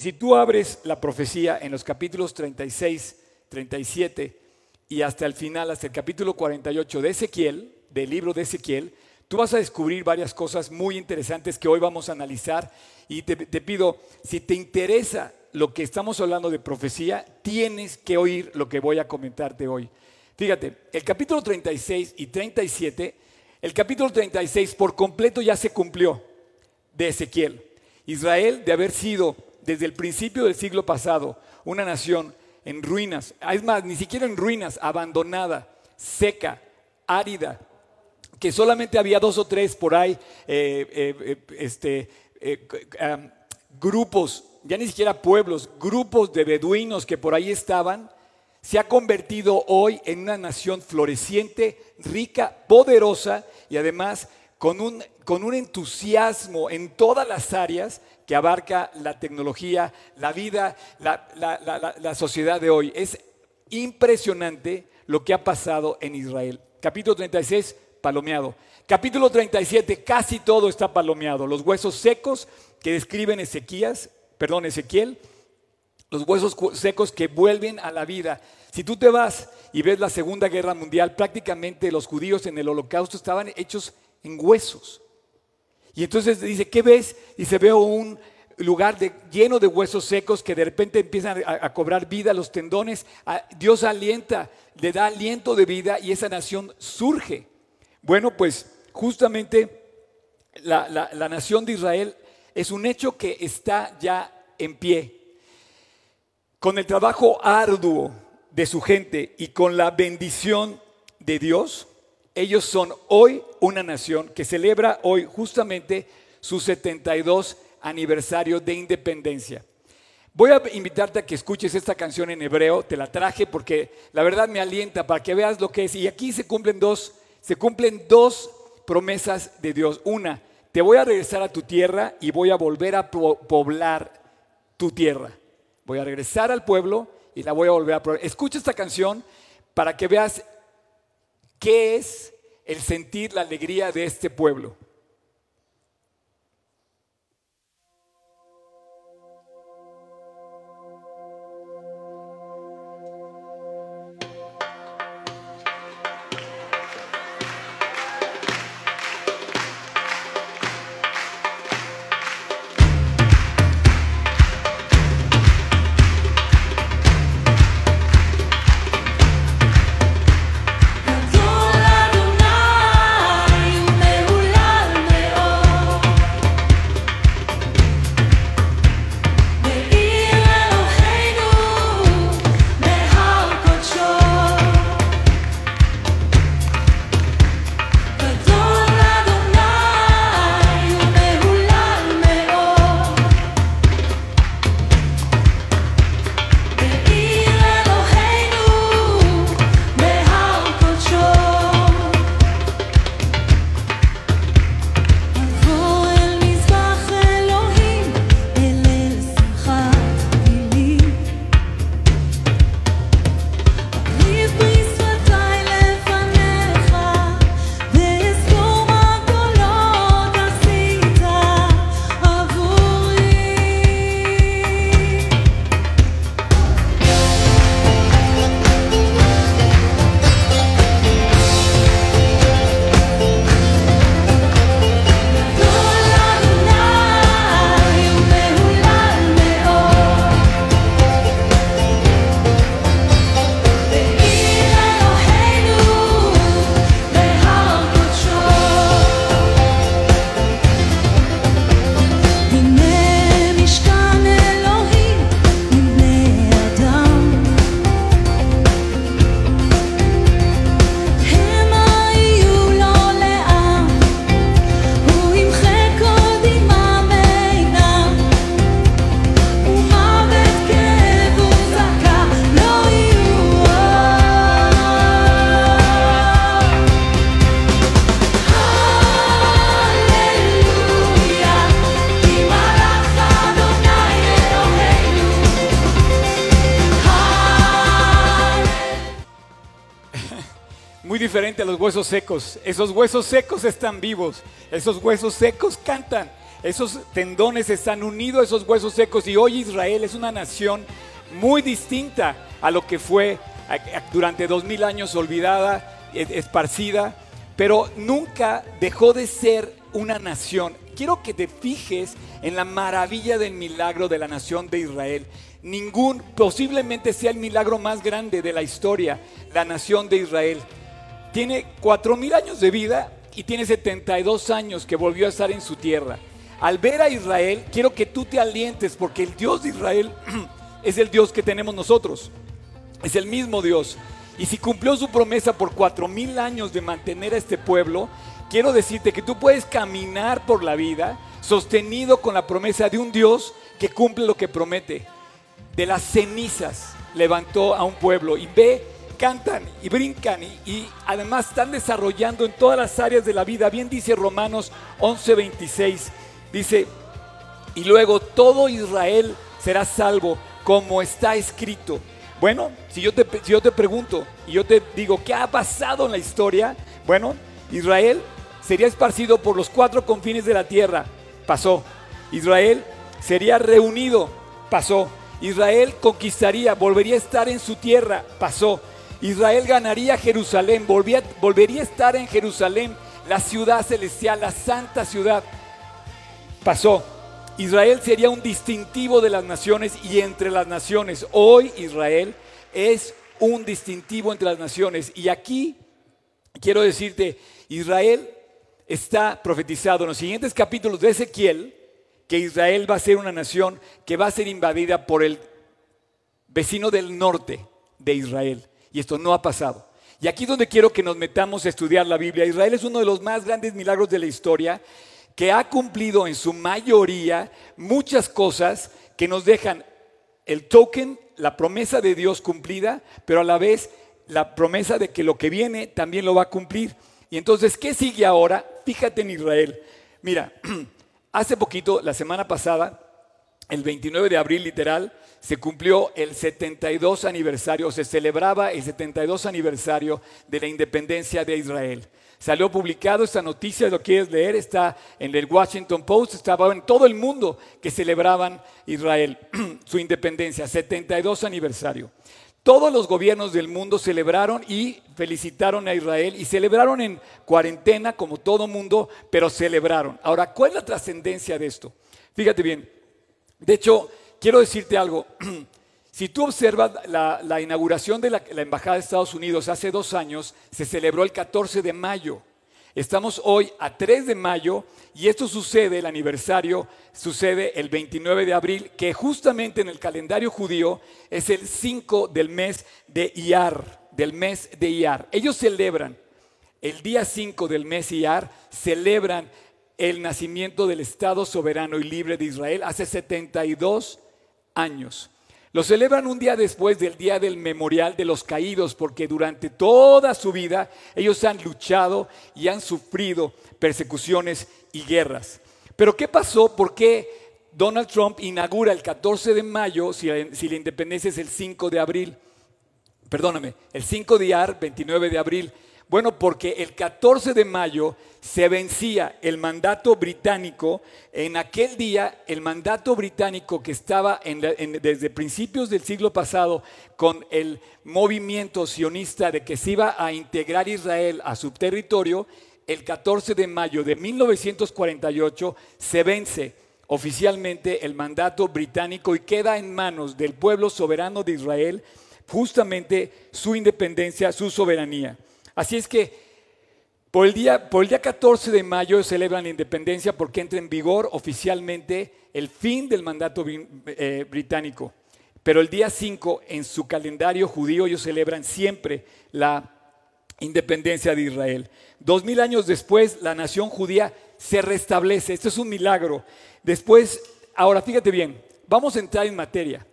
si tú abres la profecía en los capítulos 36, 37 y hasta el final, hasta el capítulo 48 de Ezequiel, del libro de Ezequiel, tú vas a descubrir varias cosas muy interesantes que hoy vamos a analizar y te, te pido, si te interesa lo que estamos hablando de profecía, tienes que oír lo que voy a comentarte hoy. Fíjate, el capítulo 36 y 37, el capítulo 36 por completo ya se cumplió de Ezequiel. Israel, de haber sido desde el principio del siglo pasado una nación en ruinas, es más, ni siquiera en ruinas, abandonada, seca, árida, que solamente había dos o tres por ahí, eh, eh, eh, este, grupos, ya ni siquiera pueblos, grupos de beduinos que por ahí estaban, se ha convertido hoy en una nación floreciente, rica, poderosa y además con un, con un entusiasmo en todas las áreas que abarca la tecnología, la vida, la, la, sociedad de hoy. Es impresionante lo que ha pasado en Israel. Capítulo 36, palomeado. Capítulo 37, casi todo está palomeado. Los huesos secos que describen Ezequías, perdón, Ezequiel, los huesos secos que vuelven a la vida. Si tú te vas y ves la Segunda Guerra Mundial, prácticamente los judíos en el holocausto estaban hechos en huesos. Y entonces dice, ¿qué ves? Y se ve un lugar lleno de huesos secos que de repente empiezan a, cobrar vida, los tendones. Dios alienta, le da aliento de vida y esa nación surge. Bueno, pues justamente la nación de Israel es un hecho que está ya en pie. Con el trabajo arduo de su gente y con la bendición de Dios, ellos son hoy una nación que celebra hoy justamente su 72 aniversario de independencia. Voy a invitarte a que escuches esta canción en hebreo, te la traje porque la verdad me alienta para que veas lo que es. Y aquí se cumplen dos, se cumplen dos promesas de Dios. Una, te voy a regresar a tu tierra y voy a volver a poblar tu tierra. Voy a regresar al pueblo y la voy a volver a poblar. Escucha esta canción para que veas qué es el sentir la alegría de este pueblo. Secos. Esos huesos secos están vivos. Esos huesos secos cantan. esos tendones están unidos a esos huesos secos y hoy Israel es una nación muy distinta a lo que fue durante dos mil años olvidada, e, esparcida, pero nunca dejó de ser una nación. Quiero que te fijes en la maravilla del milagro de la nación de Israel. Ningún, posiblemente sea el milagro más grande de la historia, la nación de Israel. Tiene cuatro mil años de vida y tiene 72 años que volvió a estar en su tierra. Al ver a Israel, quiero que tú te alientes porque el Dios de Israel es el Dios que tenemos nosotros. Es el mismo Dios. Y si cumplió su promesa por cuatro mil años de mantener a este pueblo, quiero decirte que tú puedes caminar por la vida sostenido con la promesa de un Dios que cumple lo que promete. De las cenizas levantó a un pueblo y ve, cantan y brincan y, además están desarrollando en todas las áreas de la vida. Bien dice Romanos 11:26, dice, y luego todo Israel será salvo como está escrito. Bueno, si yo, te, si yo te pregunto y yo te digo, ¿qué ha pasado en la historia? Bueno, Israel sería esparcido por los cuatro confines de la tierra, pasó. Israel sería reunido, pasó. Israel conquistaría, volvería a estar en su tierra, pasó. Israel ganaría Jerusalén, volvería a estar en Jerusalén, la ciudad celestial, la santa ciudad, pasó. Israel sería un distintivo de las naciones y entre las naciones. Hoy Israel es un distintivo entre las naciones. Y aquí quiero decirte, Israel está profetizado en los siguientes capítulos de Ezequiel que Israel va a ser una nación que va a ser invadida por el vecino del norte de Israel. Y esto no ha pasado. Y aquí es donde quiero que nos metamos a estudiar la Biblia. Israel es uno de los más grandes milagros de la historia que ha cumplido en su mayoría muchas cosas que nos dejan el token, la promesa de Dios cumplida, pero a la vez la promesa de que lo que viene también lo va a cumplir. Y entonces, ¿qué sigue ahora? Fíjate en Israel. Mira, hace poquito, la semana pasada, el 29 de abril literal, se cumplió el 72 aniversario, se celebraba el 72 aniversario de la independencia de Israel. Salió publicado esta noticia, lo quieres leer, está en el Washington Post, estaba en todo el mundo que celebraban Israel su independencia, 72 aniversario. Todos los gobiernos del mundo celebraron y felicitaron a Israel y celebraron en cuarentena como todo mundo, pero celebraron. Ahora, ¿cuál es la trascendencia de esto? Fíjate bien. De hecho, quiero decirte algo. Si tú observas la, inauguración de la, Embajada de Estados Unidos hace dos años, se celebró el 14 de mayo. Estamos hoy a 3 de mayo y esto sucede, el aniversario sucede el 29 de abril, que justamente en el calendario judío es el 5 del mes de Iyar, del mes de Iyar. Ellos celebran el día 5 del mes Iyar, celebran el nacimiento del Estado soberano y libre de Israel hace 72 años. Lo celebran un día después del día del memorial de los caídos, porque durante toda su vida ellos han luchado y han sufrido persecuciones y guerras. Pero ¿qué pasó? ¿Por qué Donald Trump inaugura el 14 de mayo si la, independencia es el 5 de abril? Perdóname, el 5 de AR, 29 de abril. Bueno, porque el 14 de mayo se vencía el mandato británico. En aquel día, el mandato británico que estaba desde principios del siglo pasado con el movimiento sionista de que se iba a integrar Israel a su territorio, el 14 de mayo de 1948 se vence oficialmente el mandato británico y queda en manos del pueblo soberano de Israel justamente su independencia, su soberanía. Así es que por el, día, por el día 14 de mayo celebran la independencia porque entra en vigor oficialmente el fin del mandato eh, británico. Pero el día 5 en su calendario judío ellos celebran siempre la independencia de Israel. Dos mil años después la nación judía se restablece. Esto es un milagro. Después, ahora fíjate bien, vamos a entrar en materia.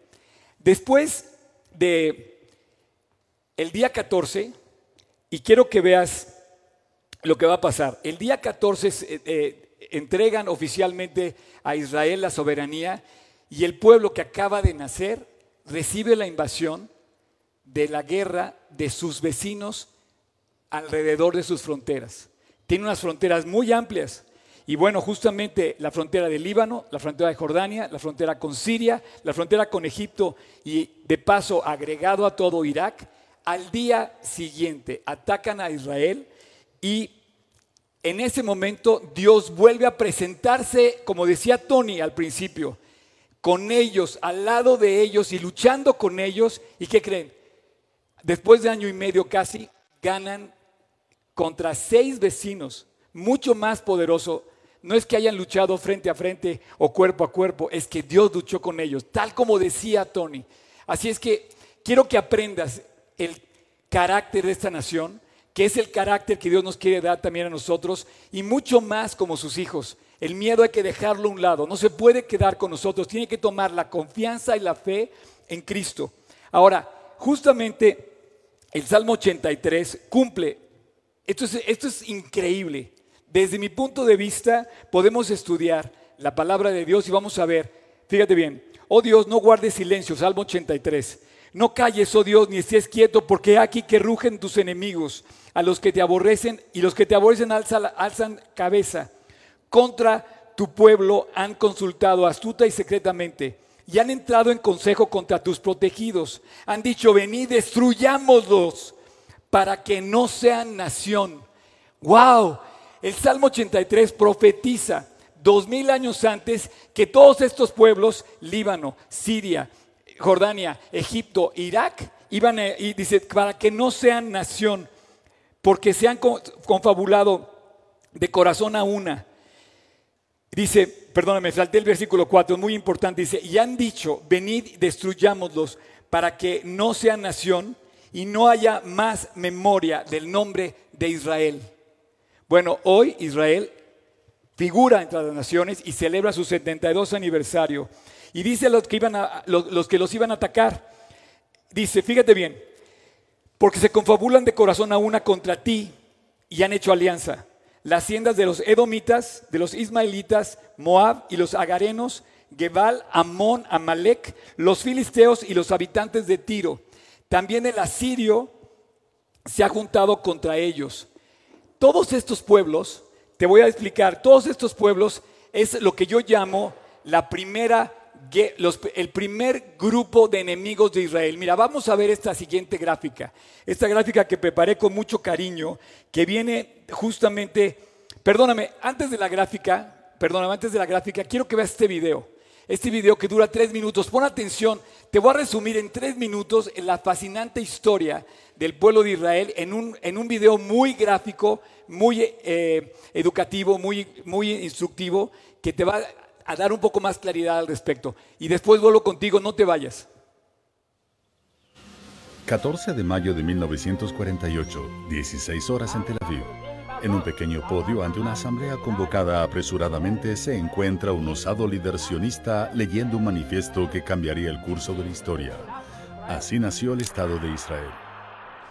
Después de el día 14, y quiero que veas lo que va a pasar. El día 14 eh, eh, entregan oficialmente a Israel la soberanía y el pueblo que acaba de nacer recibe la invasión de la guerra de sus vecinos alrededor de sus fronteras. Tiene unas fronteras muy amplias Y bueno, justamente la frontera del Líbano, la frontera de Jordania, la frontera con Siria, la frontera con Egipto y de paso agregado a todo Irak, al día siguiente atacan a Israel y en ese momento Dios vuelve a presentarse, como decía Tony al principio, con ellos, al lado de ellos y luchando con ellos. ¿Y qué creen? Después de año y medio casi, ganan contra seis vecinos, mucho más poderoso no es que hayan luchado frente a frente o cuerpo a cuerpo, es que Dios luchó con ellos, tal como decía Tony. Así es que quiero que aprendas el carácter de esta nación, que es el carácter que Dios nos quiere dar también a nosotros y mucho más como sus hijos. El miedo hay que dejarlo a un lado, no se puede quedar con nosotros, tiene que tomar la confianza y la fe en Cristo. Ahora, justamente el Salmo 83 cumple, esto es, esto es increíble, desde mi punto de vista, podemos estudiar la palabra de Dios y vamos a ver, fíjate bien, oh Dios, no guardes silencio, Salmo 83. No calles, oh Dios, ni estés quieto, porque aquí que rugen tus enemigos, a los que te aborrecen, y los que te aborrecen alzan, cabeza. Contra tu pueblo han consultado astuta y secretamente, y han entrado en consejo contra tus protegidos. Han dicho, venid, destruyámoslos, para que no sean nación. ¡Wow! El Salmo 83 profetiza dos mil años antes que todos estos pueblos, Líbano, Siria, Jordania, Egipto, Irak, iban a, y dice, para que no sean nación, porque se han confabulado de corazón a una. Dice, perdóname, salté el versículo 4, muy importante, dice, y han dicho, venid, destruyámoslos, para que no sean nación y no haya más memoria del nombre de Israel. Bueno, hoy Israel figura entre las naciones y celebra su 72 aniversario. Y dice a los que, iban a, los, que los iban a atacar, dice, fíjate bien, porque se confabulan de corazón a una contra ti y han hecho alianza. Las haciendas de los edomitas, de los ismaelitas, Moab y los agarenos, Gebal, Amón, Amalek, los filisteos y los habitantes de Tiro. También el asirio se ha juntado contra ellos todos estos pueblos, te voy a explicar, todos estos pueblos es lo que yo llamo la primera, el primer grupo de enemigos de Israel. Mira, vamos a ver esta siguiente gráfica. Esta gráfica que preparé con mucho cariño, que viene justamente, perdóname, antes de la gráfica, perdóname, antes de la gráfica, quiero que veas este video. Este video que dura tres minutos. Pon atención, te voy a resumir en tres minutos la fascinante historia del pueblo de Israel en un, en un video muy gráfico, muy eh, educativo, muy, muy instructivo, que te va dar un poco más claridad al respecto. Y después vuelvo contigo, no te vayas. 14 de mayo de 1948, 16 horas en Tel Aviv. En un pequeño podio ante una asamblea convocada apresuradamente se encuentra un osado líder sionista leyendo un manifiesto que cambiaría el curso de la historia. Así nació el Estado de Israel.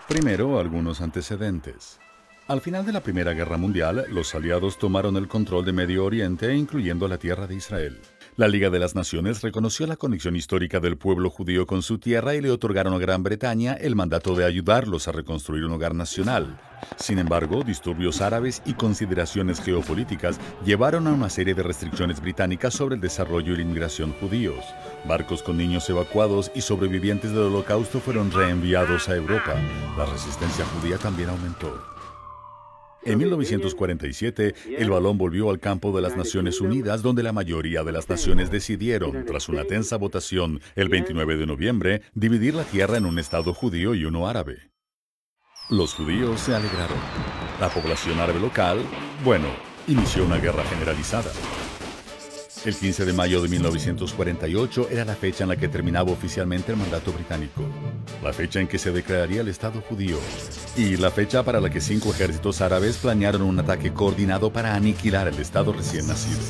Primero, algunos antecedentes. Al final de la Primera Guerra Mundial, los aliados tomaron el control de Medio Oriente, incluyendo la tierra de Israel. La Liga de las Naciones reconoció la conexión histórica del pueblo judío con su tierra y le otorgaron a Gran Bretaña el mandato de ayudarlos a reconstruir un hogar nacional. Sin embargo, disturbios árabes y consideraciones geopolíticas llevaron a una serie de restricciones británicas sobre el desarrollo y la inmigración judíos. Barcos con niños evacuados y sobrevivientes del holocausto fueron reenviados a Europa. La resistencia judía también aumentó. En 1947, el balón volvió al campo de las Naciones Unidas, donde la mayoría de las naciones decidieron, tras una tensa votación el 29 de noviembre, dividir la tierra en un Estado judío y uno árabe. Los judíos se alegraron. La población árabe local, bueno, inició una guerra generalizada. El 15 de mayo de 1948 era la fecha en la que terminaba oficialmente el mandato británico, la fecha en que se declararía el Estado judío y la fecha para la que cinco ejércitos árabes planearon un ataque coordinado para aniquilar el Estado recién nacido.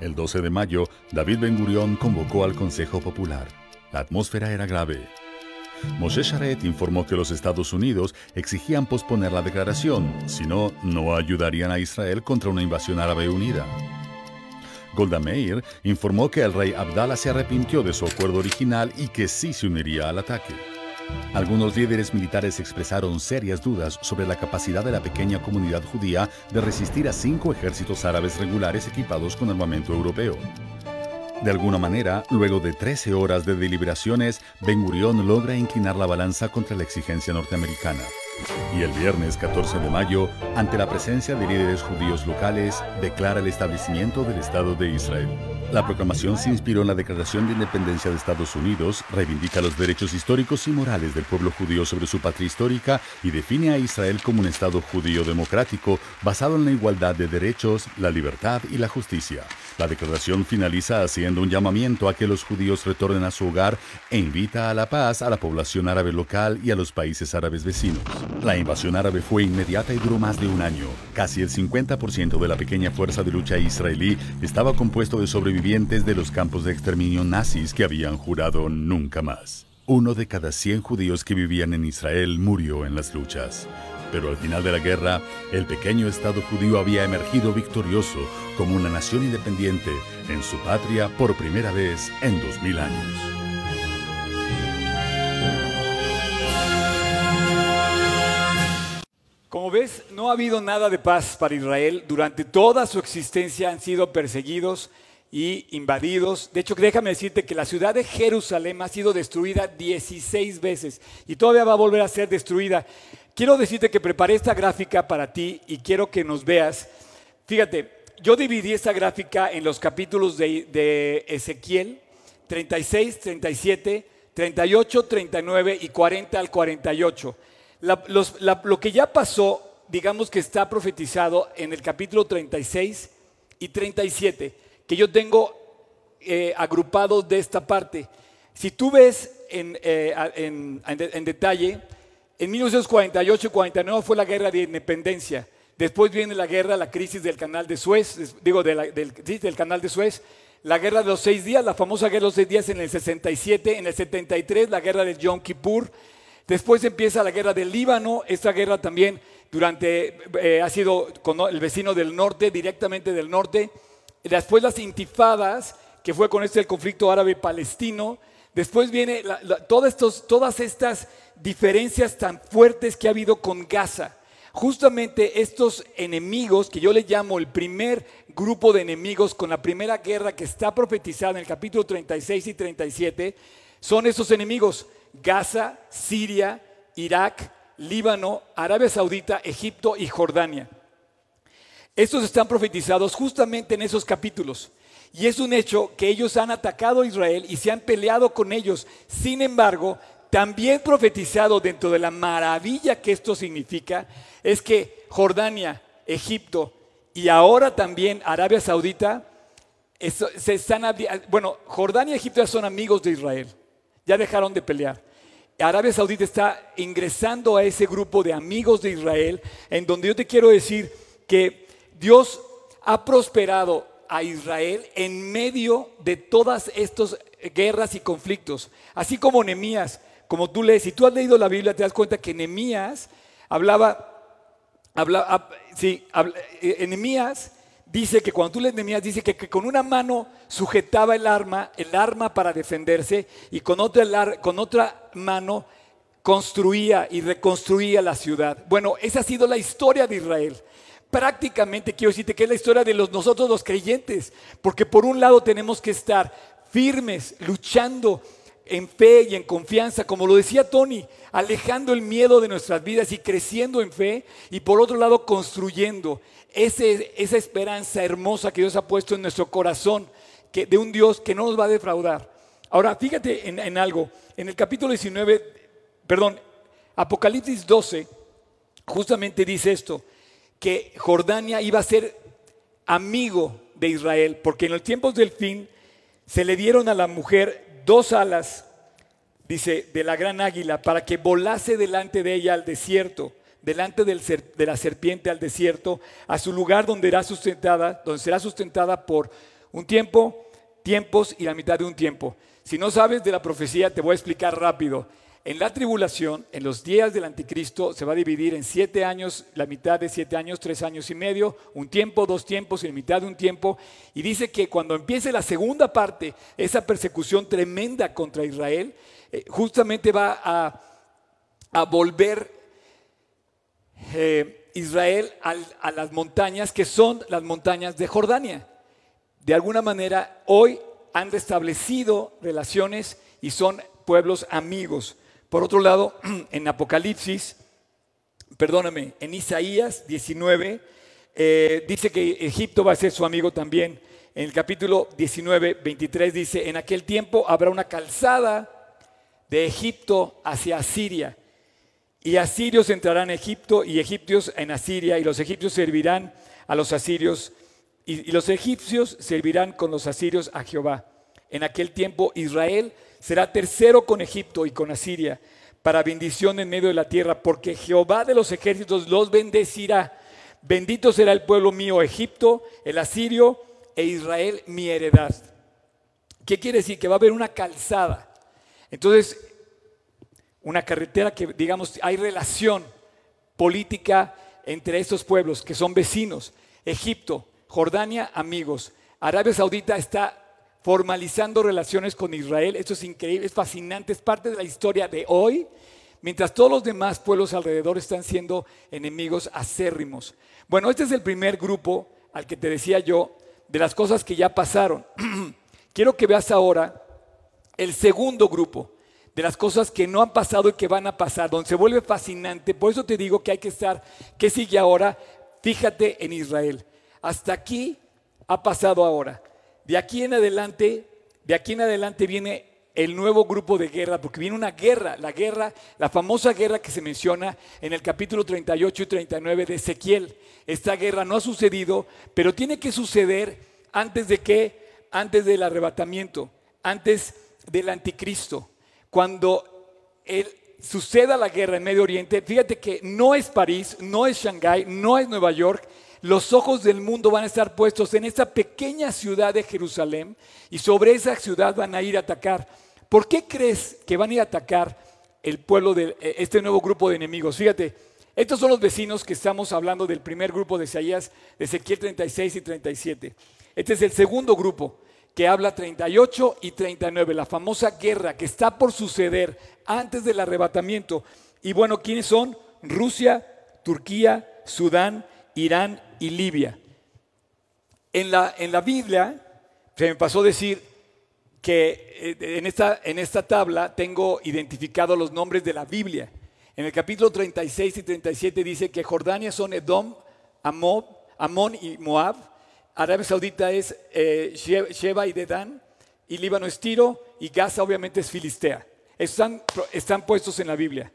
El 12 de mayo, David Ben Gurión convocó al Consejo Popular. La atmósfera era grave. Moshe Sharet informó que los Estados Unidos exigían posponer la declaración, si no, no ayudarían a Israel contra una invasión árabe unida. Golda Meir informó que el rey Abdallah se arrepintió de su acuerdo original y que sí se uniría al ataque. Algunos líderes militares expresaron serias dudas sobre la capacidad de la pequeña comunidad judía de resistir a cinco ejércitos árabes regulares equipados con armamento europeo. De alguna manera, luego de 13 horas de deliberaciones, Ben Gurion logra inclinar la balanza contra la exigencia norteamericana. Y el viernes 14 de mayo, ante la presencia de líderes judíos locales, declara el establecimiento del Estado de Israel. La proclamación se inspiró en la Declaración de Independencia de Estados Unidos, reivindica los derechos históricos y morales del pueblo judío sobre su patria histórica y define a Israel como un Estado judío democrático basado en la igualdad de derechos, la libertad y la justicia. La declaración finaliza haciendo un llamamiento a que los judíos retornen a su hogar e invita a la paz a la población árabe local y a los países árabes vecinos. La invasión árabe fue inmediata y duró más de un año. Casi el 50% de la pequeña fuerza de lucha israelí estaba compuesto de sobrevivientes de los campos de exterminio nazis que habían jurado nunca más. Uno de cada 100 judíos que vivían en Israel murió en las luchas. Pero al final de la guerra, el pequeño Estado judío había emergido victorioso como una nación independiente en su patria por primera vez en 2000 años. Como ves, no ha habido nada de paz para Israel. Durante toda su existencia han sido perseguidos y invadidos. De hecho, déjame decirte que la ciudad de Jerusalén ha sido destruida 16 veces y todavía va a volver a ser destruida. Quiero decirte que preparé esta gráfica para ti y quiero que nos veas. Fíjate, yo dividí esta gráfica en los capítulos de, Ezequiel 36, 37, 38, 39 y 40 al 48. lo que ya pasó, digamos que está profetizado en el capítulo 36 y 37, que yo tengo eh, agrupados de esta parte. Si tú ves en, eh, en detalle, en 1948 y 49 fue la guerra de independencia. Después viene la guerra, la crisis del canal de Suez, digo, del, del canal de Suez, la guerra de los seis días, la famosa guerra de los seis días en el 67, en el 73, la guerra de Yom Kippur. Después empieza la guerra del Líbano, esta guerra también durante, eh, ha sido con el vecino del norte, directamente del norte. Después las intifadas, que fue con este el conflicto árabe-palestino. Después viene todas estas diferencias tan fuertes que ha habido con Gaza. Justamente estos enemigos, que yo le llamo el primer grupo de enemigos con la primera guerra que está profetizada en el capítulo 36 y 37, son esos enemigos, Gaza, Siria, Irak, Líbano, Arabia Saudita, Egipto y Jordania. Estos están profetizados justamente en esos capítulos. Y es un hecho que ellos han atacado a Israel y se han peleado con ellos. Sin embargo, también profetizado dentro de la maravilla que esto significa es que Jordania, Egipto y ahora también Arabia Saudita se están bueno, Jordania y Egipto ya son amigos de Israel. Ya dejaron de pelear. Arabia Saudita está ingresando a ese grupo de amigos de Israel en donde yo te quiero decir que Dios ha prosperado a Israel en medio de todas estas guerras y conflictos, así como Nehemías como tú lees, si tú has leído la Biblia, te das cuenta que Nehemías hablaba, hablaba sí, eh, dice que cuando tú lees Nehemías, dice que, con una mano sujetaba el arma, el arma para defenderse, y con otra mano construía y reconstruía la ciudad. Bueno, esa ha sido la historia de Israel. Prácticamente quiero decirte que es la historia de los, nosotros los creyentes, porque por un lado tenemos que estar firmes, luchando en fe y en confianza, como lo decía Tony, alejando el miedo de nuestras vidas y creciendo en fe, y por otro lado construyendo ese, esa esperanza hermosa que Dios ha puesto en nuestro corazón, que, de un Dios que no nos va a defraudar. Ahora, fíjate en, en algo, en el capítulo 19, perdón, Apocalipsis 12, justamente dice esto, que Jordania iba a ser amigo de Israel, porque en los tiempos del fin se le dieron a la mujer dos alas, dice, de la gran águila, para que volase delante de ella al desierto, delante de la serpiente al desierto, a su lugar donde, será sustentada, donde será sustentada por un tiempo, tiempos y la mitad de un tiempo. Si no sabes de la profecía, te voy a explicar rápido. En la tribulación, en los días del anticristo, se va a dividir en siete años, la mitad de siete años, tres años y medio, un tiempo, dos tiempos y la mitad de un tiempo. Y dice que cuando empiece la segunda parte, esa persecución tremenda contra Israel, eh, justamente va a, volver eh, Israel a las montañas que son las montañas de Jordania. De alguna manera, hoy han restablecido relaciones y son pueblos amigos. Por otro lado, en Apocalipsis, perdóname, en Isaías 19, eh, dice que Egipto va a ser su amigo también. En el capítulo 19, 23 dice, en aquel tiempo habrá una calzada de Egipto hacia Asiria. Y asirios entrarán en Egipto y egipcios en Asiria, y los egipcios servirán a los asirios, y los egipcios servirán con los asirios a Jehová. En aquel tiempo Israel será tercero con Egipto y con Asiria, para bendición en medio de la tierra, porque Jehová de los ejércitos los bendecirá. Bendito será el pueblo mío, Egipto, el asirio, e Israel mi heredad. ¿Qué quiere decir? Que va a haber una calzada. Entonces, una carretera que, digamos, hay relación política entre estos pueblos que son vecinos. Egipto, Jordania, amigos. Arabia Saudita está formalizando relaciones con Israel. Esto es increíble, es fascinante, es parte de la historia de hoy, mientras todos los demás pueblos alrededor están siendo enemigos acérrimos. Bueno, este es el primer grupo al que te decía yo de las cosas que ya pasaron. Quiero que veas ahora el segundo grupo de las cosas que no han pasado y que van a pasar, donde se vuelve fascinante. Por eso te digo que hay que estar, ¿qué sigue ahora? Fíjate en Israel. Hasta aquí ha pasado ahora. De aquí en adelante, de aquí en adelante viene el nuevo grupo de guerra, porque viene una guerra, la guerra, la famosa guerra que se menciona en el capítulo 38 y 39 de Ezequiel. Esta guerra no ha sucedido, pero tiene que suceder antes de qué? Antes del arrebatamiento, antes del anticristo. Cuando suceda la guerra en Medio Oriente, fíjate que no es París, no es Shanghái, no es Nueva York, los ojos del mundo van a estar puestos en esa pequeña ciudad de Jerusalén y sobre esa ciudad van a ir a atacar. ¿Por qué crees que van a ir a atacar el pueblo de eh, este nuevo grupo de enemigos? Fíjate, estos son los vecinos que estamos hablando del primer grupo de Isaías, de Ezequiel 36 y 37. Este es el segundo grupo que habla 38 y 39, la famosa guerra que está por suceder antes del arrebatamiento. Y bueno, ¿quiénes son? Rusia, Turquía, Sudán, Irán y Libia. En la, en la Biblia se me pasó decir que eh, en esta, en esta tabla tengo identificado los nombres de la Biblia. En el capítulo 36 y 37 dice que Jordania son Edom, Amón y Moab. Arabia Saudita es eh, Sheba y Dedán. Y Líbano es Tiro. Y Gaza obviamente es Filistea. Están, están puestos en la Biblia.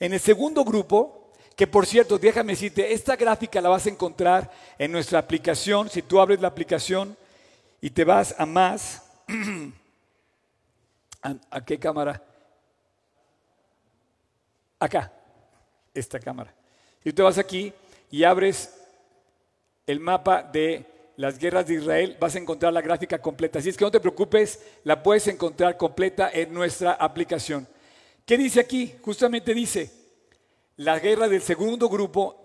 En el segundo grupo, que por cierto, déjame decirte, esta gráfica la vas a encontrar en nuestra aplicación. Si tú abres la aplicación y te vas a más, ¿A, qué cámara? Acá, esta cámara. Si tú vas aquí y abres el mapa de las guerras de Israel, vas a encontrar la gráfica completa. Así es que no te preocupes, la puedes encontrar completa en nuestra aplicación. ¿Qué dice aquí? Justamente dice, la guerra del segundo grupo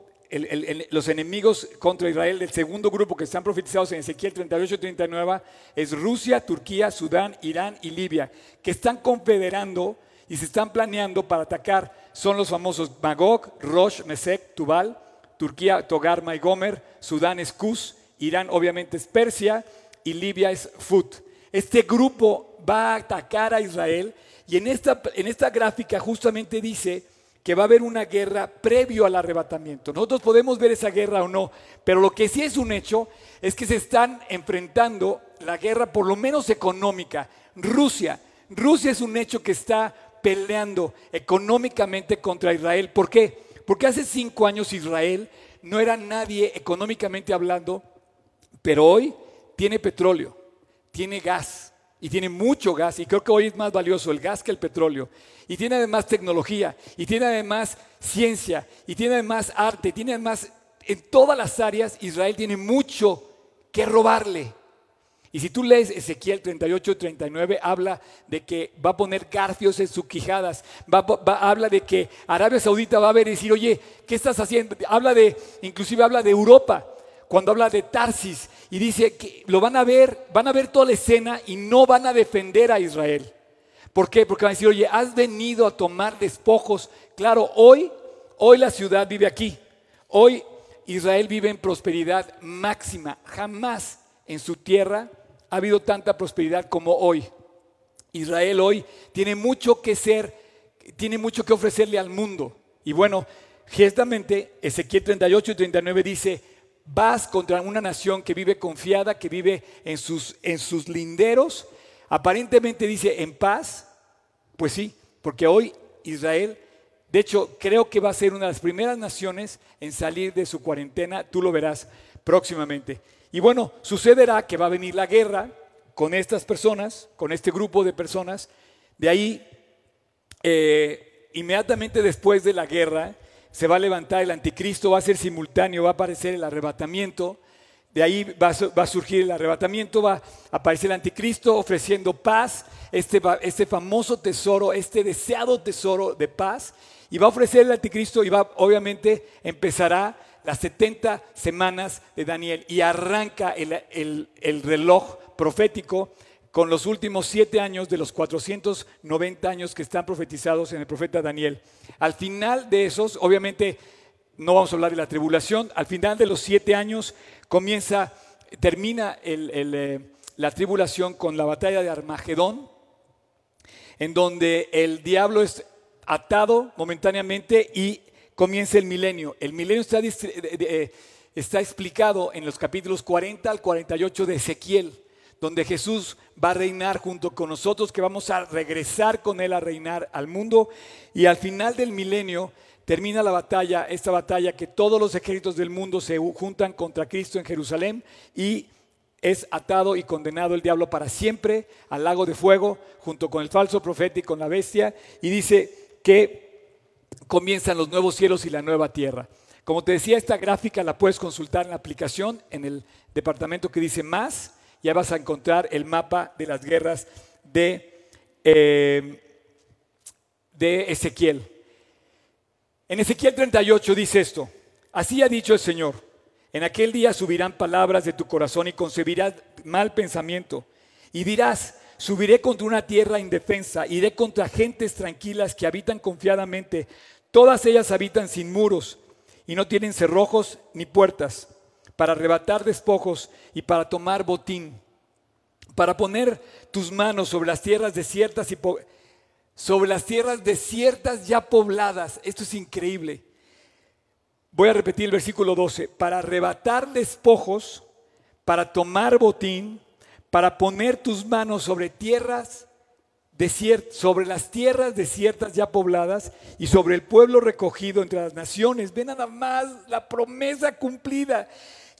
los enemigos contra Israel del segundo grupo que están profetizados en Ezequiel 38 y 39 es Rusia, Turquía, Sudán, Irán y Libia, que están confederando y se están planeando para atacar. Son los famosos Magog, Rosh, Mesec, Tubal, Turquía, Togar, y Gomer, Sudán es Irán obviamente es Persia y Libia es Fut. Este grupo va a atacar a Israel y en esta, en esta gráfica justamente dice que va a haber una guerra previo al arrebatamiento. Nosotros podemos ver esa guerra o no, pero lo que sí es un hecho es que se están enfrentando la guerra por lo menos económica. Rusia, Rusia es un hecho que está peleando económicamente contra Israel. ¿Por qué? Porque hace cinco años Israel no era nadie económicamente hablando, pero hoy tiene petróleo, tiene gas, y tiene mucho gas y creo que hoy es más valioso el gas que el petróleo y tiene además tecnología y tiene además ciencia y tiene además arte, tiene además en todas las áreas Israel tiene mucho que robarle. Y si tú lees Ezequiel 38 y 39, habla de que va a poner garfios en sus quijadas, habla de que Arabia Saudita va a ver y decir, oye, ¿qué estás haciendo? Habla de, inclusive habla de Europa, cuando habla de Tarsis y dice que lo van a ver, van a ver toda la escena y no van a defender a Israel. ¿Por qué? Porque van a decir, oye, has venido a tomar despojos. Claro, hoy, hoy la ciudad vive aquí. Hoy Israel vive en prosperidad máxima. Jamás en su tierra ha habido tanta prosperidad como hoy. Israel hoy tiene mucho que ser, tiene mucho que ofrecerle al mundo. Y bueno, ciertamente Ezequiel 38 y 39 dice, vas contra una nación que vive confiada, que vive en sus, en sus linderos, aparentemente dice en paz, pues sí, porque hoy Israel, de hecho, creo que va a ser una de las primeras naciones en salir de su cuarentena, tú lo verás próximamente. Y bueno, sucederá que va a venir la guerra con estas personas, con este grupo de personas, de ahí, eh, inmediatamente después de la guerra, se va a levantar el anticristo, va a ser simultáneo, va a aparecer el arrebatamiento, de ahí va a, surgir el arrebatamiento, va a aparecer el anticristo ofreciendo paz, este, este famoso tesoro, este deseado tesoro de paz, y va a ofrecer el anticristo y va, obviamente, empezará las 70 semanas de Daniel y arranca el, el reloj profético con los últimos siete años de los 490 años que están profetizados en el profeta Daniel. Al final de esos, obviamente, no vamos a hablar de la tribulación, al final de los siete años comienza, termina eh, la tribulación con la batalla de Armagedón, en donde el diablo es atado momentáneamente y comienza el milenio. El milenio está, eh, está explicado en los capítulos 40 al 48 de Ezequiel donde Jesús va a reinar junto con nosotros, que vamos a regresar con Él a reinar al mundo. Y al final del milenio termina la batalla, esta batalla que todos los ejércitos del mundo se juntan contra Cristo en Jerusalén y es atado y condenado el diablo para siempre al lago de fuego junto con el falso profeta y con la bestia. Y dice que comienzan los nuevos cielos y la nueva tierra. Como te decía, esta gráfica la puedes consultar en la aplicación, en el departamento que dice más ya vas a encontrar el mapa de las guerras de, eh, de Ezequiel. En Ezequiel 38 dice esto, así ha dicho el Señor, en aquel día subirán palabras de tu corazón y concebirás mal pensamiento y dirás, subiré contra una tierra indefensa, iré contra gentes tranquilas que habitan confiadamente, todas ellas habitan sin muros y no tienen cerrojos ni puertas para arrebatar despojos y para tomar botín, para poner tus manos sobre las tierras desiertas y sobre las tierras desiertas ya pobladas. Esto es increíble. Voy a repetir el versículo 12. Para arrebatar despojos, para tomar botín, para poner tus manos sobre tierras desiertas, sobre las tierras desiertas ya pobladas y sobre el pueblo recogido entre las naciones. Ven nada más la promesa cumplida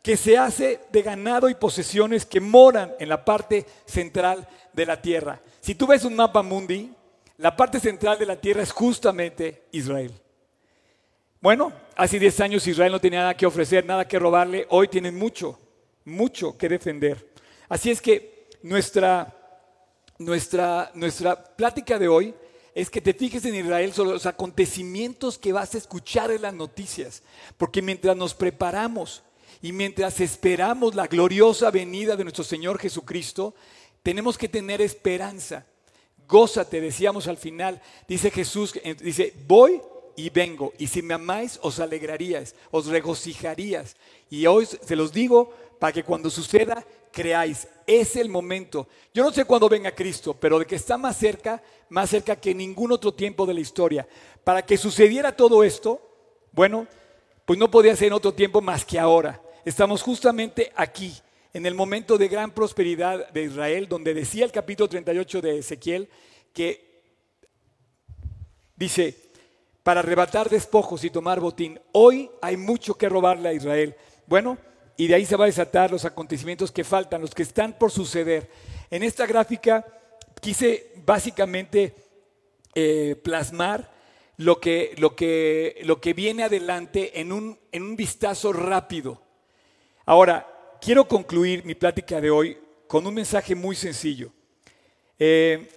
que se hace de ganado y posesiones que moran en la parte central de la tierra. Si tú ves un mapa mundi, la parte central de la tierra es justamente Israel. Bueno, hace 10 años Israel no tenía nada que ofrecer, nada que robarle, hoy tienen mucho, mucho que defender. Así es que nuestra, nuestra, nuestra plática de hoy es que te fijes en Israel sobre los acontecimientos que vas a escuchar en las noticias, porque mientras nos preparamos y mientras esperamos la gloriosa venida de nuestro Señor Jesucristo, tenemos que tener esperanza. Gózate, decíamos al final, dice Jesús, dice, voy y vengo, y si me amáis, os alegraríais, os regocijarías. Y hoy se los digo para que cuando suceda, creáis. Es el momento. Yo no sé cuándo venga Cristo, pero de que está más cerca, más cerca que ningún otro tiempo de la historia. Para que sucediera todo esto, bueno, pues no podía ser en otro tiempo más que ahora. Estamos justamente aquí, en el momento de gran prosperidad de Israel, donde decía el capítulo 38 de Ezequiel que dice, para arrebatar despojos y tomar botín, hoy hay mucho que robarle a Israel. Bueno, y de ahí se va a desatar los acontecimientos que faltan, los que están por suceder. En esta gráfica quise básicamente eh, plasmar lo que, lo, que, lo que viene adelante en un, en un vistazo rápido. Ahora, quiero concluir mi plática de hoy con un mensaje muy sencillo. Eh,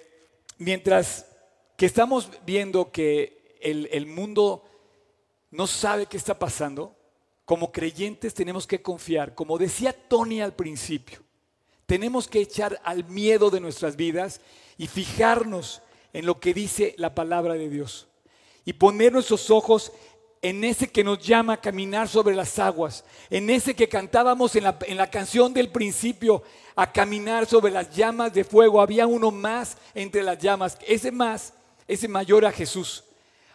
mientras que estamos viendo que el, el mundo no sabe qué está pasando, como creyentes tenemos que confiar, como decía Tony al principio, tenemos que echar al miedo de nuestras vidas y fijarnos en lo que dice la palabra de Dios y poner nuestros ojos en ese que nos llama a caminar sobre las aguas, en ese que cantábamos en la, en la, canción del principio, a caminar sobre las llamas de fuego. Había uno más entre las llamas, ese más, ese mayor a Jesús.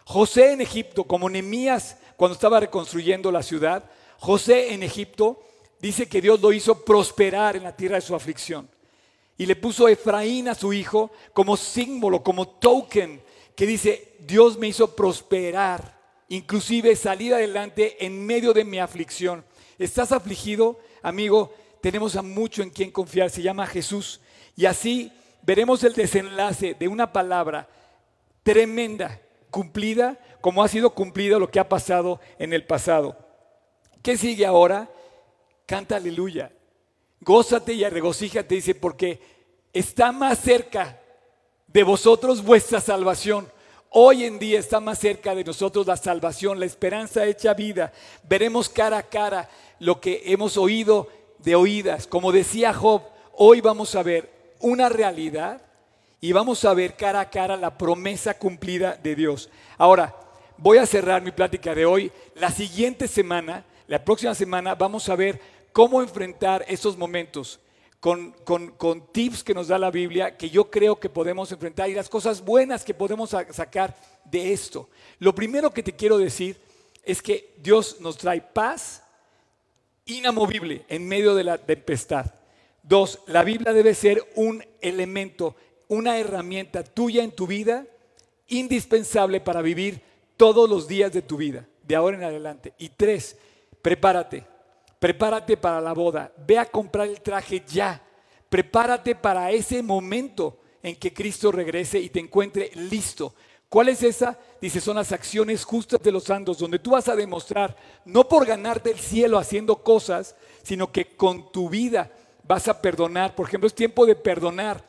José en Egipto, como Nemías cuando estaba reconstruyendo la ciudad, José en Egipto dice que Dios lo hizo prosperar en la tierra de su aflicción. Y le puso Efraín a su hijo como símbolo, como token, que dice, Dios me hizo prosperar inclusive salir adelante en medio de mi aflicción. ¿Estás afligido, amigo? Tenemos a mucho en quien confiar, se llama Jesús. Y así veremos el desenlace de una palabra tremenda, cumplida, como ha sido cumplida lo que ha pasado en el pasado. ¿Qué sigue ahora? Canta aleluya. Gózate y regocíjate, dice, porque está más cerca de vosotros vuestra salvación Hoy en día está más cerca de nosotros la salvación, la esperanza hecha vida. Veremos cara a cara lo que hemos oído de oídas. Como decía Job, hoy vamos a ver una realidad y vamos a ver cara a cara la promesa cumplida de Dios. Ahora, voy a cerrar mi plática de hoy. La siguiente semana, la próxima semana, vamos a ver cómo enfrentar esos momentos con, tips que nos da la Biblia que yo creo que podemos enfrentar y las cosas buenas que podemos sacar de esto. Lo primero que te quiero decir es que Dios nos trae paz inamovible en medio de la tempestad. Dos, la Biblia debe ser un elemento, una herramienta tuya en tu vida indispensable para vivir todos los días de tu vida, de ahora en adelante. Y tres, prepárate prepárate para la boda, ve a comprar el traje ya, prepárate para ese momento en que Cristo regrese y te encuentre listo. ¿Cuál es esa? Dice, son las acciones justas de los santos, donde tú vas a demostrar, no por ganarte el cielo haciendo cosas, sino que con tu vida vas a perdonar. Por ejemplo, es tiempo de perdonar.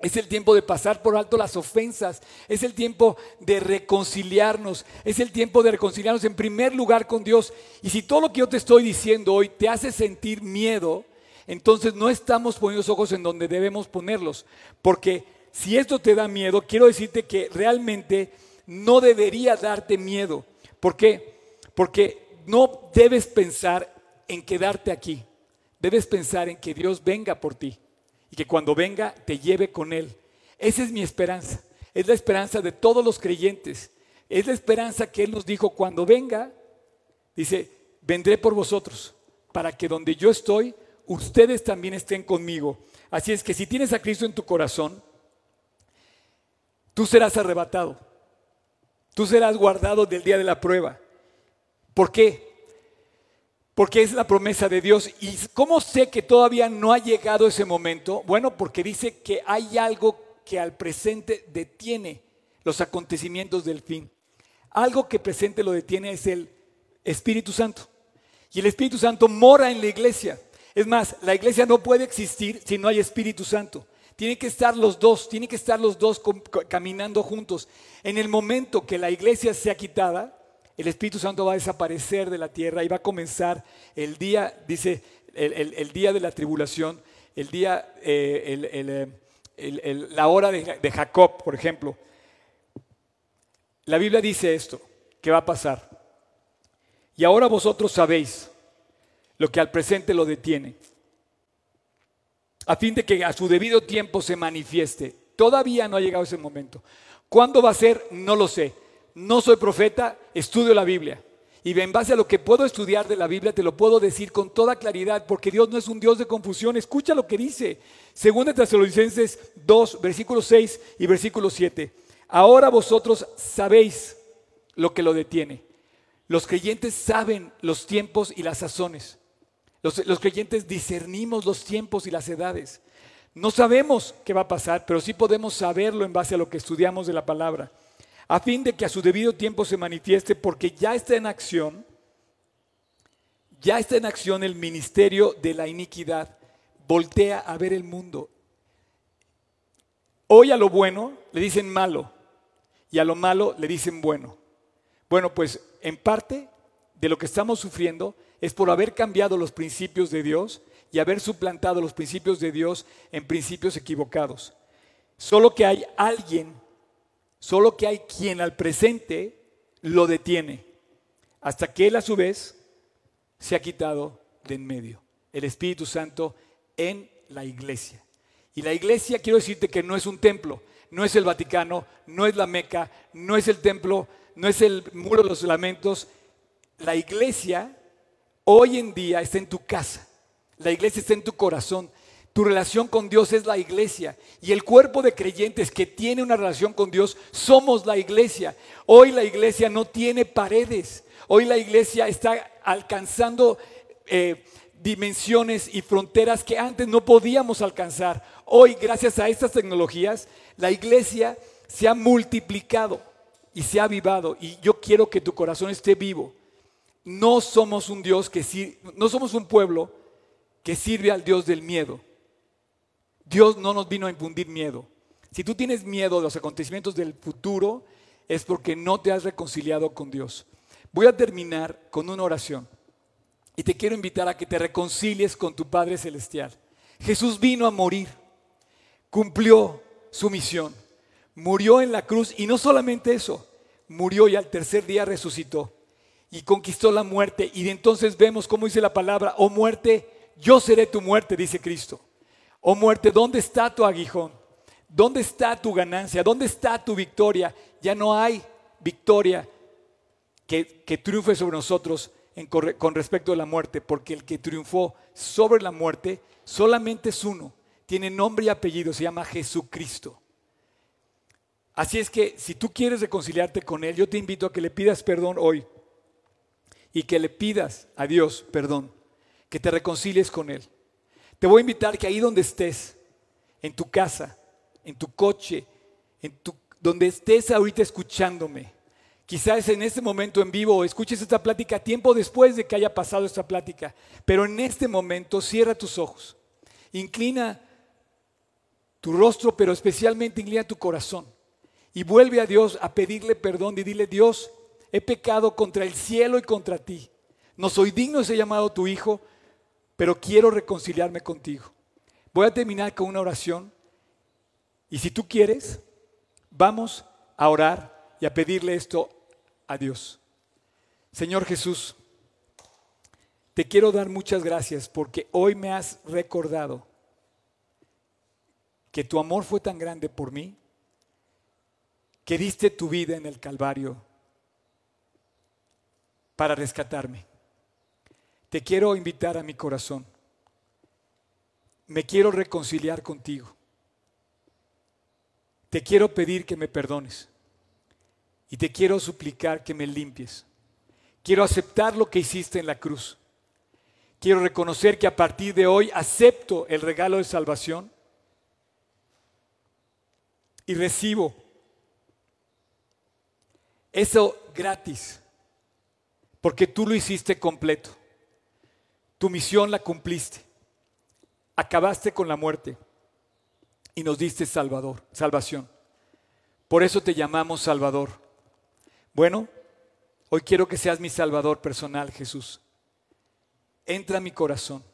Es el tiempo de pasar por alto las ofensas. Es el tiempo de reconciliarnos. Es el tiempo de reconciliarnos en primer lugar con Dios. Y si todo lo que yo te estoy diciendo hoy te hace sentir miedo, entonces no estamos poniendo los ojos en donde debemos ponerlos. Porque si esto te da miedo, quiero decirte que realmente no debería darte miedo. ¿Por qué? Porque no debes pensar en quedarte aquí. Debes pensar en que Dios venga por ti y que cuando venga te lleve con Él. Esa es mi esperanza. Es la esperanza de todos los creyentes. Es la esperanza que Él nos dijo cuando venga. Dice, vendré por vosotros para que donde yo estoy, ustedes también estén conmigo. Así es que si tienes a Cristo en tu corazón, tú serás arrebatado. Tú serás guardado del día de la prueba. ¿Por qué? Porque es la promesa de Dios. ¿Y cómo sé que todavía no ha llegado ese momento? Bueno, porque dice que hay algo que al presente detiene los acontecimientos del fin. Algo que presente lo detiene es el Espíritu Santo. Y el Espíritu Santo mora en la iglesia. Es más, la iglesia no puede existir si no hay Espíritu Santo. Tienen que estar los dos, tienen que estar los dos caminando juntos. En el momento que la iglesia sea quitada, el Espíritu Santo va a desaparecer de la tierra y va a comenzar el día, dice, el, día de la tribulación, el día, eh, eh, la hora de, de Jacob, por ejemplo. La Biblia dice esto, que va a pasar. Y ahora vosotros sabéis lo que al presente lo detiene, a fin de que a su debido tiempo se manifieste. Todavía no ha llegado ese momento. ¿Cuándo va a ser? No lo sé no soy profeta, estudio la Biblia. Y en base a lo que puedo estudiar de la Biblia, te lo puedo decir con toda claridad, porque Dios no es un Dios de confusión. Escucha lo que dice. Según de Tesalonicenses 2, versículo 6 y versículo 7. Ahora vosotros sabéis lo que lo detiene. Los creyentes saben los tiempos y las sazones. Los creyentes discernimos los tiempos y las edades. No sabemos qué va a pasar, pero sí podemos saberlo en base a lo que estudiamos de la palabra a fin de que a su debido tiempo se manifieste, porque ya está en acción, ya está en acción el ministerio de la iniquidad. Voltea a ver el mundo. Hoy a lo bueno le dicen malo y a lo malo le dicen bueno. Bueno, pues en parte de lo que estamos sufriendo es por haber cambiado los principios de Dios y haber suplantado los principios de Dios en principios equivocados. Solo que hay alguien Solo que hay quien al presente lo detiene, hasta que Él a su vez se ha quitado de en medio. El Espíritu Santo en la iglesia. Y la iglesia, quiero decirte que no es un templo, no es el Vaticano, no es la Meca, no es el templo, no es el muro de los lamentos. La iglesia hoy en día está en tu casa, la iglesia está en tu corazón. Tu relación con Dios es la iglesia. Y el cuerpo de creyentes que tiene una relación con Dios somos la iglesia. Hoy la iglesia no tiene paredes. Hoy la iglesia está alcanzando eh, dimensiones y fronteras que antes no podíamos alcanzar. Hoy, gracias a estas tecnologías, la iglesia se ha multiplicado y se ha avivado. Y yo quiero que tu corazón esté vivo. No somos un Dios que no somos un pueblo que sirve al Dios del miedo. Dios no nos vino a infundir miedo. Si tú tienes miedo de los acontecimientos del futuro, es porque no te has reconciliado con Dios. Voy a terminar con una oración. Y te quiero invitar a que te reconcilies con tu Padre Celestial. Jesús vino a morir, cumplió su misión, murió en la cruz y no solamente eso, murió y al tercer día resucitó y conquistó la muerte. Y de entonces vemos cómo dice la palabra, oh muerte, yo seré tu muerte, dice Cristo. Oh muerte, ¿dónde está tu aguijón? ¿Dónde está tu ganancia? ¿Dónde está tu victoria? Ya no hay victoria que, que triunfe sobre nosotros con respecto a la muerte, porque el que triunfó sobre la muerte solamente es uno, tiene nombre y apellido, se llama Jesucristo. Así es que si tú quieres reconciliarte con Él, yo te invito a que le pidas perdón hoy y que le pidas a Dios perdón, que te reconcilies con Él. Te voy a invitar que ahí donde estés, en tu casa, en tu coche, en tu, donde estés ahorita escuchándome, Quizás en este momento en vivo escuches esta plática tiempo después de que haya pasado esta plática, pero en este momento cierra tus ojos, inclina tu rostro, pero especialmente inclina tu corazón y vuelve a Dios a pedirle perdón y dile, Dios, he pecado contra el cielo y contra ti. No soy digno de ser llamado tu hijo, pero quiero reconciliarme contigo. Voy a terminar con una oración y si tú quieres, vamos a orar y a pedirle esto a Dios. Señor Jesús, te quiero dar muchas gracias porque hoy me has recordado que tu amor fue tan grande por mí que diste tu vida en el Calvario para rescatarme. Te quiero invitar a mi corazón. Me quiero reconciliar contigo. Te quiero pedir que me perdones. Y te quiero suplicar que me limpies. Quiero aceptar lo que hiciste en la cruz. Quiero reconocer que a partir de hoy acepto el regalo de salvación y recibo eso gratis, porque tú lo hiciste completo. Tu misión la cumpliste. Acabaste con la muerte y nos diste salvador, salvación. Por eso te llamamos Salvador. Bueno, hoy quiero que seas mi Salvador personal, Jesús. Entra a mi corazón.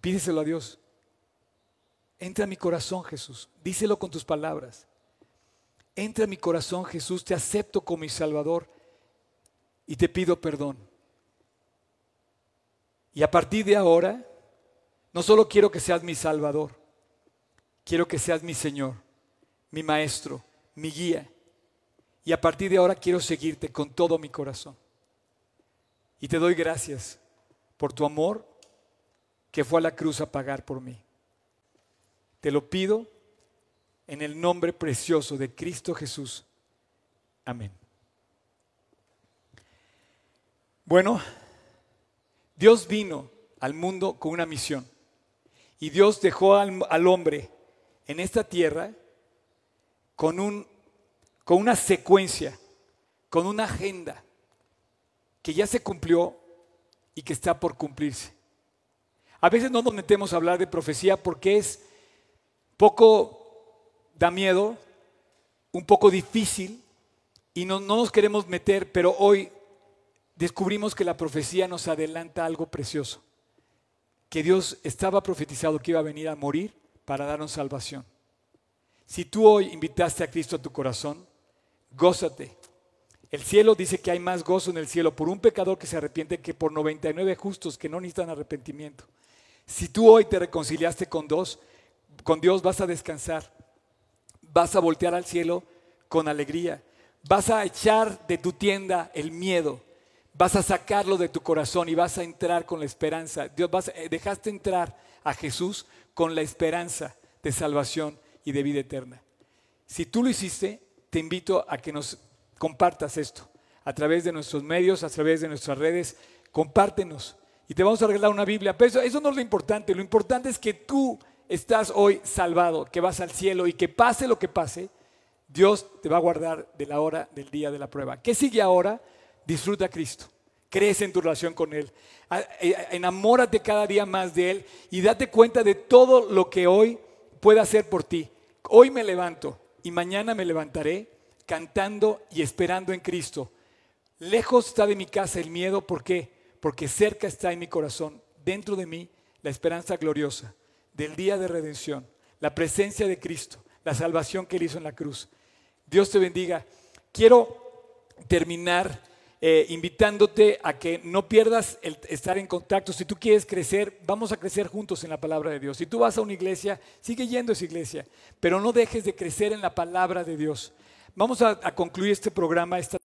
Pídeselo a Dios. Entra a mi corazón, Jesús. Díselo con tus palabras. Entra a mi corazón, Jesús. Te acepto como mi Salvador y te pido perdón. Y a partir de ahora, no solo quiero que seas mi Salvador, quiero que seas mi Señor mi maestro, mi guía. Y a partir de ahora quiero seguirte con todo mi corazón. Y te doy gracias por tu amor que fue a la cruz a pagar por mí. Te lo pido en el nombre precioso de Cristo Jesús. Amén. Bueno, Dios vino al mundo con una misión y Dios dejó al, hombre en esta tierra con, un, con una secuencia, con una agenda que ya se cumplió y que está por cumplirse. A veces no nos metemos a hablar de profecía porque es poco, da miedo, un poco difícil y no, no nos queremos meter, pero hoy descubrimos que la profecía nos adelanta algo precioso, que Dios estaba profetizado que iba a venir a morir para darnos salvación. Si tú hoy invitaste a Cristo a tu corazón, gózate. El cielo dice que hay más gozo en el cielo por un pecador que se arrepiente que por 99 justos que no necesitan arrepentimiento. Si tú hoy te reconciliaste con Dios, con Dios vas a descansar. Vas a voltear al cielo con alegría. Vas a echar de tu tienda el miedo. Vas a sacarlo de tu corazón y vas a entrar con la esperanza. Dios vas, eh, dejaste entrar a Jesús con la esperanza de salvación y de vida eterna. Si tú lo hiciste, te invito a que nos compartas esto a través de nuestros medios, a través de nuestras redes. Compártenos y te vamos a regalar una Biblia. Pero eso, eso no es lo importante. Lo importante es que tú estás hoy salvado, que vas al cielo y que pase lo que pase, Dios te va a guardar de la hora del día de la prueba. ¿Qué sigue ahora? Disfruta a Cristo. Crece en tu relación con Él. Eh, enamórate cada día más de Él y date cuenta de todo lo que hoy puede hacer por ti. Hoy me levanto y mañana me levantaré cantando y esperando en Cristo. Lejos está de mi casa el miedo, ¿por qué? Porque cerca está en mi corazón, dentro de mí, la esperanza gloriosa del día de redención, la presencia de Cristo, la salvación que Él hizo en la cruz. Dios te bendiga. Quiero terminar eh, invitándote a que no pierdas el estar en contacto. Si tú quieres crecer, vamos a crecer juntos en la palabra de Dios. Si tú vas a una iglesia, sigue yendo a esa iglesia, pero no dejes de crecer en la palabra de Dios. Vamos a, a concluir este programa esta